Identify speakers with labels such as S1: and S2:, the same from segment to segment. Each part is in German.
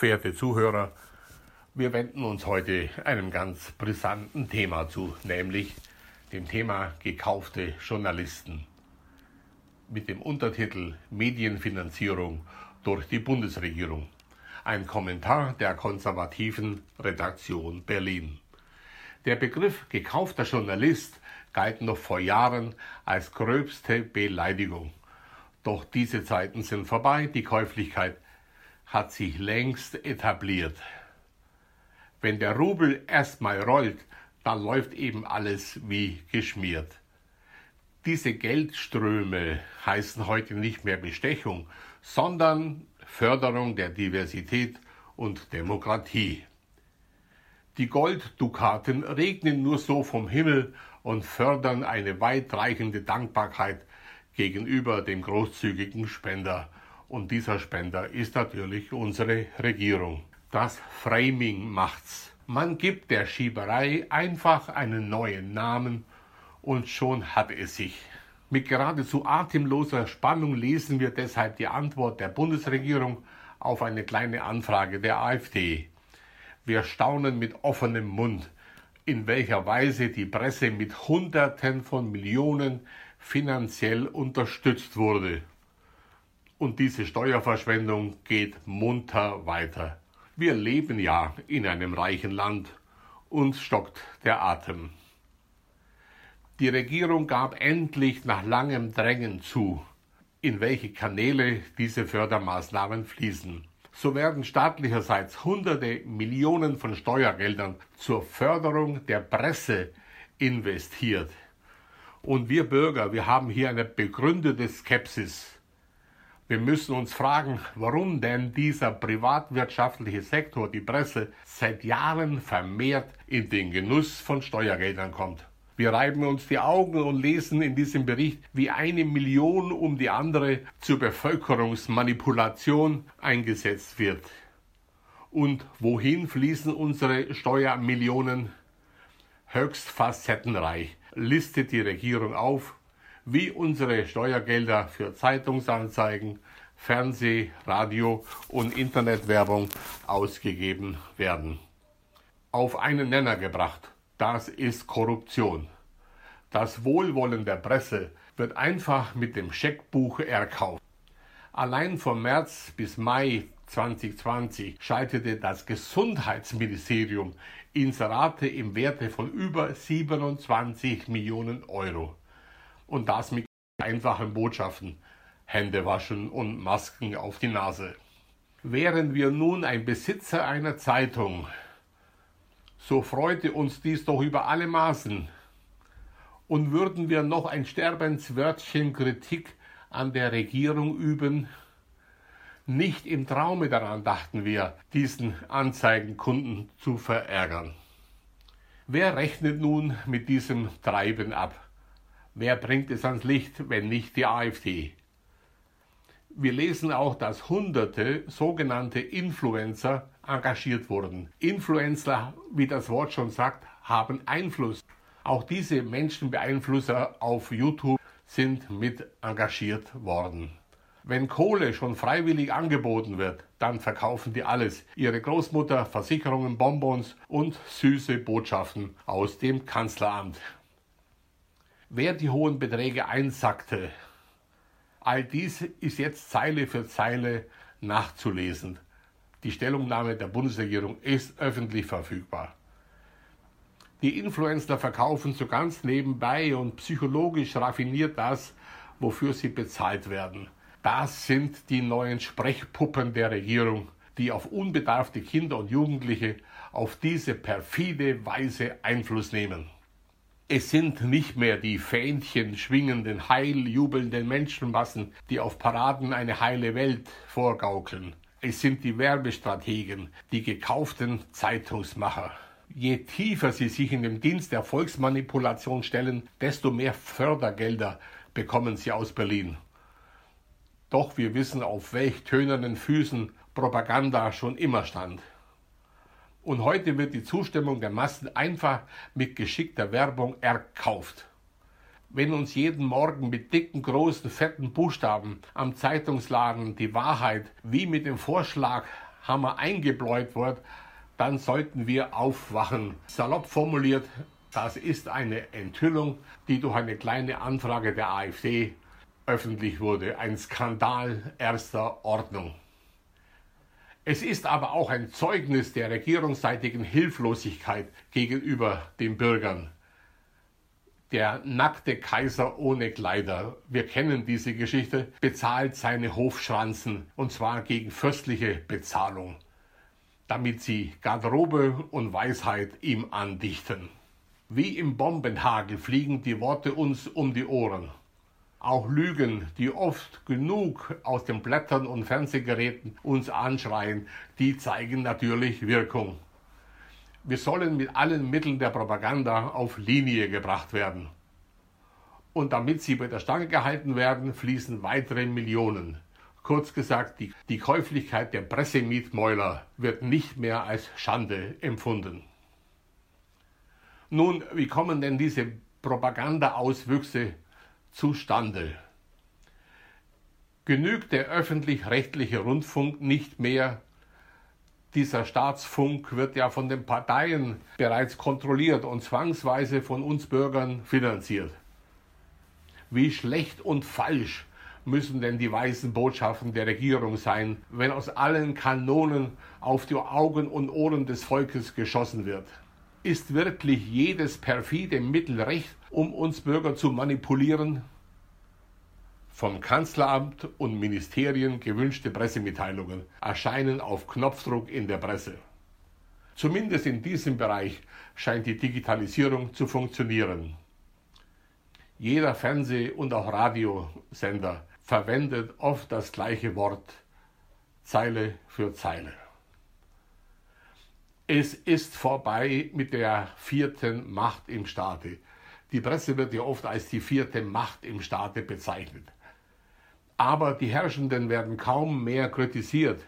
S1: verehrte Zuhörer, wir wenden uns heute einem ganz brisanten Thema zu, nämlich dem Thema gekaufte Journalisten mit dem Untertitel Medienfinanzierung durch die Bundesregierung. Ein Kommentar der konservativen Redaktion Berlin. Der Begriff gekaufter Journalist galt noch vor Jahren als gröbste Beleidigung. Doch diese Zeiten sind vorbei, die Käuflichkeit hat sich längst etabliert. Wenn der Rubel erstmal rollt, dann läuft eben alles wie geschmiert. Diese Geldströme heißen heute nicht mehr Bestechung, sondern Förderung der Diversität und Demokratie. Die Golddukaten regnen nur so vom Himmel und fördern eine weitreichende Dankbarkeit gegenüber dem großzügigen Spender. Und dieser Spender ist natürlich unsere Regierung. Das Framing macht's. Man gibt der Schieberei einfach einen neuen Namen und schon hat es sich. Mit geradezu atemloser Spannung lesen wir deshalb die Antwort der Bundesregierung auf eine kleine Anfrage der AfD. Wir staunen mit offenem Mund, in welcher Weise die Presse mit Hunderten von Millionen finanziell unterstützt wurde. Und diese Steuerverschwendung geht munter weiter. Wir leben ja in einem reichen Land. Uns stockt der Atem. Die Regierung gab endlich nach langem Drängen zu, in welche Kanäle diese Fördermaßnahmen fließen. So werden staatlicherseits hunderte Millionen von Steuergeldern zur Förderung der Presse investiert. Und wir Bürger, wir haben hier eine begründete Skepsis. Wir müssen uns fragen, warum denn dieser privatwirtschaftliche Sektor, die Presse, seit Jahren vermehrt in den Genuss von Steuergeldern kommt. Wir reiben uns die Augen und lesen in diesem Bericht, wie eine Million um die andere zur Bevölkerungsmanipulation eingesetzt wird. Und wohin fließen unsere Steuermillionen? Höchst facettenreich listet die Regierung auf, wie unsere Steuergelder für Zeitungsanzeigen, Fernseh-, Radio- und Internetwerbung ausgegeben werden. Auf einen Nenner gebracht, das ist Korruption. Das Wohlwollen der Presse wird einfach mit dem Scheckbuch erkauft. Allein vom März bis Mai 2020 schaltete das Gesundheitsministerium Inserate im Werte von über 27 Millionen Euro und das mit einfachen Botschaften. Hände waschen und Masken auf die Nase. Wären wir nun ein Besitzer einer Zeitung, so freute uns dies doch über alle Maßen. Und würden wir noch ein Sterbenswörtchen Kritik an der Regierung üben, nicht im Traume daran dachten wir, diesen Anzeigenkunden zu verärgern. Wer rechnet nun mit diesem Treiben ab? Wer bringt es ans Licht, wenn nicht die AfD? Wir lesen auch, dass hunderte sogenannte Influencer engagiert wurden. Influencer, wie das Wort schon sagt, haben Einfluss. Auch diese Menschenbeeinflusser auf YouTube sind mit engagiert worden. Wenn Kohle schon freiwillig angeboten wird, dann verkaufen die alles. Ihre Großmutter, Versicherungen, Bonbons und süße Botschaften aus dem Kanzleramt wer die hohen Beträge einsackte. All dies ist jetzt Zeile für Zeile nachzulesen. Die Stellungnahme der Bundesregierung ist öffentlich verfügbar. Die Influencer verkaufen so ganz nebenbei und psychologisch raffiniert das, wofür sie bezahlt werden. Das sind die neuen Sprechpuppen der Regierung, die auf unbedarfte Kinder und Jugendliche auf diese perfide Weise Einfluss nehmen. Es sind nicht mehr die Fähnchen schwingenden, heiljubelnden Menschenmassen, die auf Paraden eine heile Welt vorgaukeln. Es sind die Werbestrategen, die gekauften Zeitungsmacher. Je tiefer sie sich in den Dienst der Volksmanipulation stellen, desto mehr Fördergelder bekommen sie aus Berlin. Doch wir wissen, auf welch tönernen Füßen Propaganda schon immer stand. Und heute wird die Zustimmung der Massen einfach mit geschickter Werbung erkauft. Wenn uns jeden Morgen mit dicken, großen, fetten Buchstaben am Zeitungsladen die Wahrheit wie mit dem Vorschlag Hammer eingebläut wird, dann sollten wir aufwachen. Salopp formuliert, das ist eine Enthüllung, die durch eine kleine Anfrage der AfD öffentlich wurde. Ein Skandal erster Ordnung. Es ist aber auch ein Zeugnis der regierungsseitigen Hilflosigkeit gegenüber den Bürgern. Der nackte Kaiser ohne Kleider, wir kennen diese Geschichte, bezahlt seine Hofschranzen und zwar gegen fürstliche Bezahlung, damit sie Garderobe und Weisheit ihm andichten. Wie im Bombenhagel fliegen die Worte uns um die Ohren. Auch Lügen, die oft genug aus den Blättern und Fernsehgeräten uns anschreien, die zeigen natürlich Wirkung. Wir sollen mit allen Mitteln der Propaganda auf Linie gebracht werden. Und damit sie bei der Stange gehalten werden, fließen weitere Millionen. Kurz gesagt, die, die Käuflichkeit der Pressemietmäuler wird nicht mehr als Schande empfunden. Nun, wie kommen denn diese Propaganda-Auswüchse zustande. Genügt der öffentlich-rechtliche Rundfunk nicht mehr, dieser Staatsfunk wird ja von den Parteien bereits kontrolliert und zwangsweise von uns Bürgern finanziert. Wie schlecht und falsch müssen denn die weißen Botschaften der Regierung sein, wenn aus allen Kanonen auf die Augen und Ohren des Volkes geschossen wird? Ist wirklich jedes perfide Mittel recht, um uns Bürger zu manipulieren? Vom Kanzleramt und Ministerien gewünschte Pressemitteilungen erscheinen auf Knopfdruck in der Presse. Zumindest in diesem Bereich scheint die Digitalisierung zu funktionieren. Jeder Fernseh- und auch Radiosender verwendet oft das gleiche Wort, Zeile für Zeile. Es ist vorbei mit der vierten Macht im Staate. Die Presse wird ja oft als die vierte Macht im Staate bezeichnet. Aber die Herrschenden werden kaum mehr kritisiert.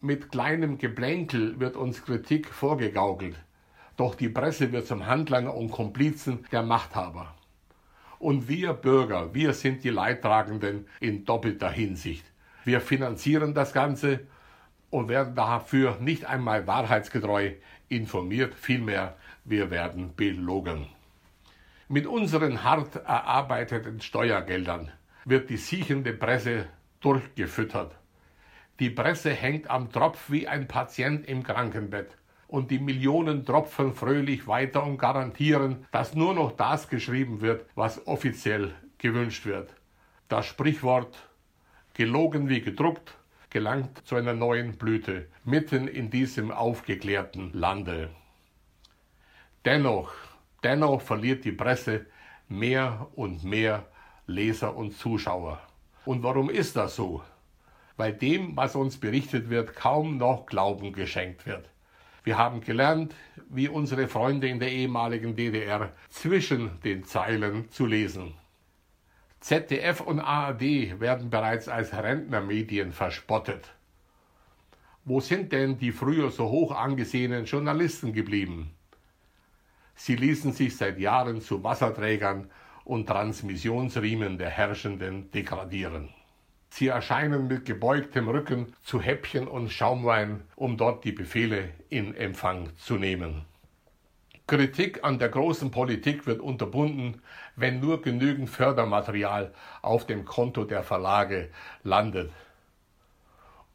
S1: Mit kleinem Geplänkel wird uns Kritik vorgegaukelt. Doch die Presse wird zum Handlanger und Komplizen der Machthaber. Und wir Bürger, wir sind die Leidtragenden in doppelter Hinsicht. Wir finanzieren das Ganze und werden dafür nicht einmal wahrheitsgetreu informiert, vielmehr wir werden belogen. Mit unseren hart erarbeiteten Steuergeldern wird die siechende Presse durchgefüttert. Die Presse hängt am Tropf wie ein Patient im Krankenbett. Und die Millionen tropfen fröhlich weiter und garantieren, dass nur noch das geschrieben wird, was offiziell gewünscht wird. Das Sprichwort gelogen wie gedruckt gelangt zu einer neuen Blüte, mitten in diesem aufgeklärten Lande. Dennoch, dennoch verliert die Presse mehr und mehr Leser und Zuschauer. Und warum ist das so? Weil dem, was uns berichtet wird, kaum noch Glauben geschenkt wird. Wir haben gelernt, wie unsere Freunde in der ehemaligen DDR, zwischen den Zeilen zu lesen. ZDF und ARD werden bereits als Rentnermedien verspottet. Wo sind denn die früher so hoch angesehenen Journalisten geblieben? Sie ließen sich seit Jahren zu Wasserträgern und Transmissionsriemen der Herrschenden degradieren. Sie erscheinen mit gebeugtem Rücken zu Häppchen und Schaumwein, um dort die Befehle in Empfang zu nehmen. Kritik an der großen Politik wird unterbunden, wenn nur genügend Fördermaterial auf dem Konto der Verlage landet.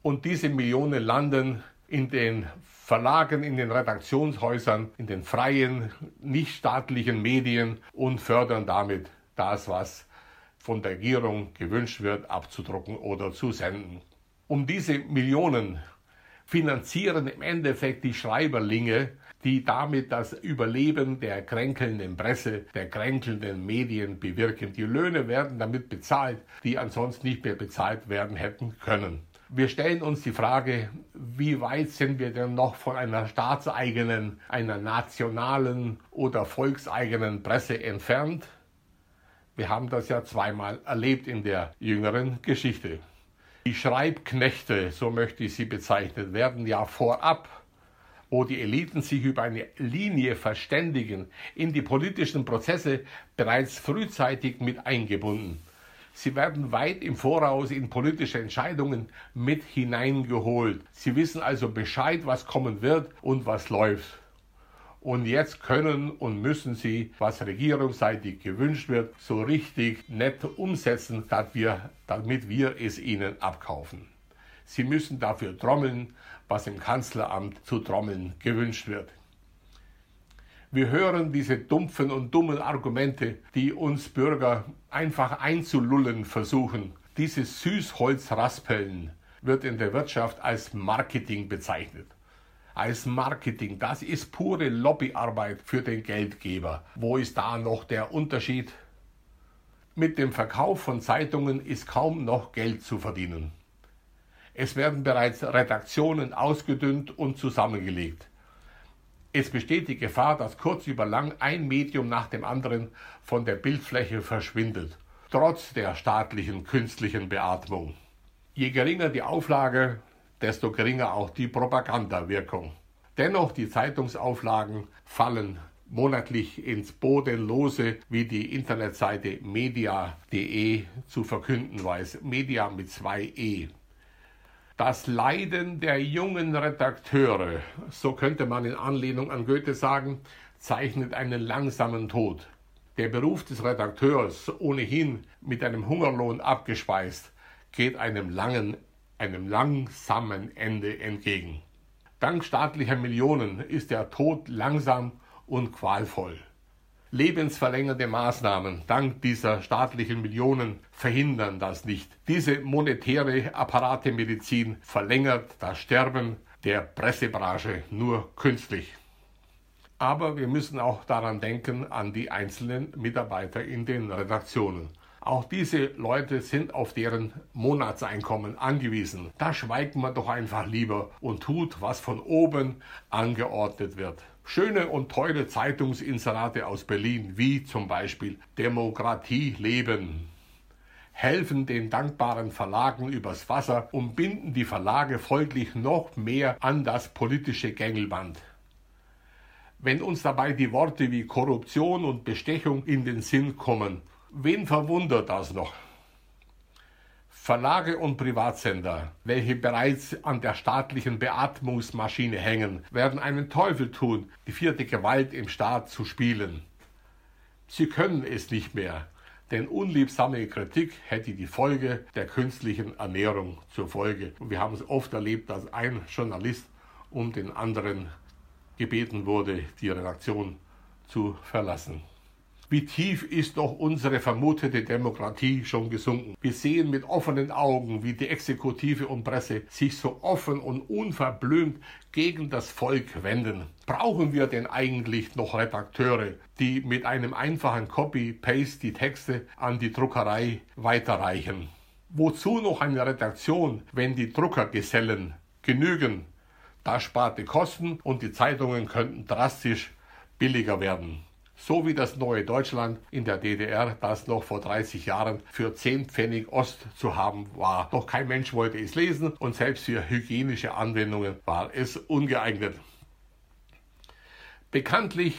S1: Und diese Millionen landen in den Verlagen, in den Redaktionshäusern, in den freien, nichtstaatlichen Medien und fördern damit das, was von der Regierung gewünscht wird, abzudrucken oder zu senden. Um diese Millionen finanzieren im Endeffekt die Schreiberlinge die damit das Überleben der kränkelnden Presse, der kränkelnden Medien bewirken. Die Löhne werden damit bezahlt, die ansonsten nicht mehr bezahlt werden hätten können. Wir stellen uns die Frage, wie weit sind wir denn noch von einer staatseigenen, einer nationalen oder volkseigenen Presse entfernt? Wir haben das ja zweimal erlebt in der jüngeren Geschichte. Die Schreibknechte, so möchte ich sie bezeichnen, werden ja vorab wo die Eliten sich über eine Linie verständigen, in die politischen Prozesse bereits frühzeitig mit eingebunden. Sie werden weit im Voraus in politische Entscheidungen mit hineingeholt. Sie wissen also Bescheid, was kommen wird und was läuft. Und jetzt können und müssen sie, was regierungsseitig gewünscht wird, so richtig nett umsetzen, damit wir, damit wir es ihnen abkaufen. Sie müssen dafür trommeln, was im Kanzleramt zu trommeln gewünscht wird. Wir hören diese dumpfen und dummen Argumente, die uns Bürger einfach einzulullen versuchen. Dieses Süßholzraspeln wird in der Wirtschaft als Marketing bezeichnet als Marketing. Das ist pure Lobbyarbeit für den Geldgeber. Wo ist da noch der Unterschied? Mit dem Verkauf von Zeitungen ist kaum noch Geld zu verdienen. Es werden bereits Redaktionen ausgedünnt und zusammengelegt. Es besteht die Gefahr, dass kurz über lang ein Medium nach dem anderen von der Bildfläche verschwindet, trotz der staatlichen künstlichen Beatmung. Je geringer die Auflage, desto geringer auch die Propagandawirkung. Dennoch die Zeitungsauflagen fallen monatlich ins Bodenlose, wie die Internetseite media.de zu verkünden weiß. Media mit zwei E. Das Leiden der jungen Redakteure, so könnte man in Anlehnung an Goethe sagen, zeichnet einen langsamen Tod. Der Beruf des Redakteurs, ohnehin mit einem Hungerlohn abgespeist, geht einem langen einem langsamen Ende entgegen. Dank staatlicher Millionen ist der Tod langsam und qualvoll. Lebensverlängernde Maßnahmen dank dieser staatlichen Millionen verhindern das nicht. Diese monetäre Apparatemedizin verlängert das Sterben der Pressebranche nur künstlich. Aber wir müssen auch daran denken, an die einzelnen Mitarbeiter in den Redaktionen. Auch diese Leute sind auf deren Monatseinkommen angewiesen. Da schweigt man doch einfach lieber und tut, was von oben angeordnet wird. Schöne und teure Zeitungsinserate aus Berlin, wie zum Beispiel Demokratie leben, helfen den dankbaren Verlagen übers Wasser und binden die Verlage folglich noch mehr an das politische Gängelband. Wenn uns dabei die Worte wie Korruption und Bestechung in den Sinn kommen, Wen verwundert das noch? Verlage und Privatsender, welche bereits an der staatlichen Beatmungsmaschine hängen, werden einen Teufel tun, die vierte Gewalt im Staat zu spielen. Sie können es nicht mehr, denn unliebsame Kritik hätte die Folge der künstlichen Ernährung zur Folge. Und wir haben es oft erlebt, dass ein Journalist um den anderen gebeten wurde, die Redaktion zu verlassen. Wie tief ist doch unsere vermutete Demokratie schon gesunken? Wir sehen mit offenen Augen, wie die Exekutive und Presse sich so offen und unverblümt gegen das Volk wenden. Brauchen wir denn eigentlich noch Redakteure, die mit einem einfachen Copy-Paste die Texte an die Druckerei weiterreichen? Wozu noch eine Redaktion, wenn die Druckergesellen genügen? Das spart die Kosten und die Zeitungen könnten drastisch billiger werden so wie das neue Deutschland in der DDR, das noch vor 30 Jahren für 10 Pfennig Ost zu haben war. Doch kein Mensch wollte es lesen und selbst für hygienische Anwendungen war es ungeeignet. Bekanntlich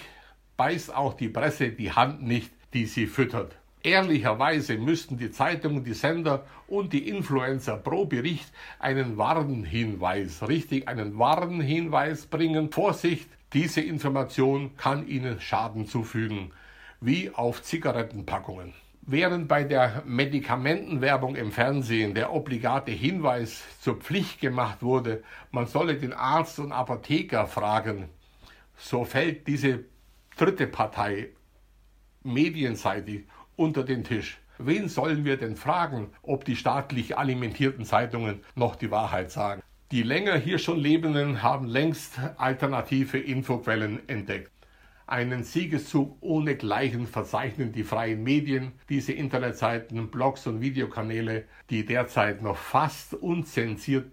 S1: beißt auch die Presse die Hand nicht, die sie füttert. Ehrlicherweise müssten die Zeitungen, die Sender und die Influencer pro Bericht einen Warnhinweis, richtig einen Warnhinweis bringen. Vorsicht, diese Information kann Ihnen Schaden zufügen, wie auf Zigarettenpackungen. Während bei der Medikamentenwerbung im Fernsehen der obligate Hinweis zur Pflicht gemacht wurde, man solle den Arzt und Apotheker fragen, so fällt diese dritte Partei medienseitig unter den Tisch. Wen sollen wir denn fragen, ob die staatlich alimentierten Zeitungen noch die Wahrheit sagen? Die länger hier schon Lebenden haben längst alternative Infoquellen entdeckt. Einen Siegeszug ohnegleichen verzeichnen die freien Medien, diese Internetseiten, Blogs und Videokanäle, die derzeit noch fast unzensiert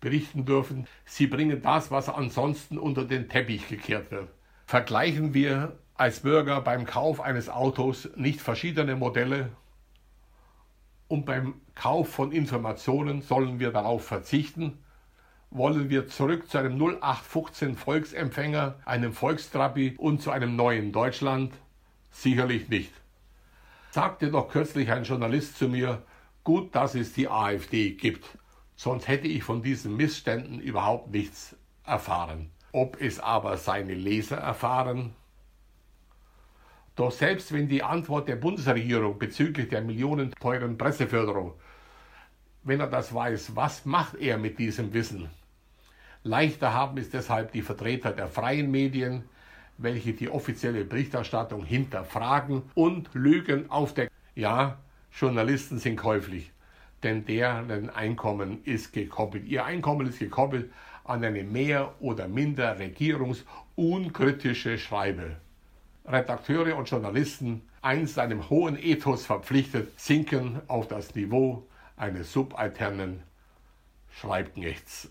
S1: berichten dürfen. Sie bringen das, was ansonsten unter den Teppich gekehrt wird. Vergleichen wir als Bürger beim Kauf eines Autos nicht verschiedene Modelle und beim Kauf von Informationen sollen wir darauf verzichten, wollen wir zurück zu einem 0815 Volksempfänger, einem Volkstrabi und zu einem neuen Deutschland? Sicherlich nicht. sagte doch kürzlich ein Journalist zu mir, gut, dass es die AfD gibt, sonst hätte ich von diesen Missständen überhaupt nichts erfahren. Ob es aber seine Leser erfahren? Doch selbst wenn die Antwort der Bundesregierung bezüglich der millionenteuren Presseförderung, wenn er das weiß, was macht er mit diesem Wissen? Leichter haben es deshalb die Vertreter der freien Medien, welche die offizielle Berichterstattung hinterfragen und Lügen aufdecken. Ja, Journalisten sind käuflich, denn deren Einkommen ist gekoppelt. Ihr Einkommen ist gekoppelt an eine mehr oder minder regierungsunkritische Schreibe. Redakteure und Journalisten, einst einem hohen Ethos verpflichtet, sinken auf das Niveau eines subalternen Schreibknechts.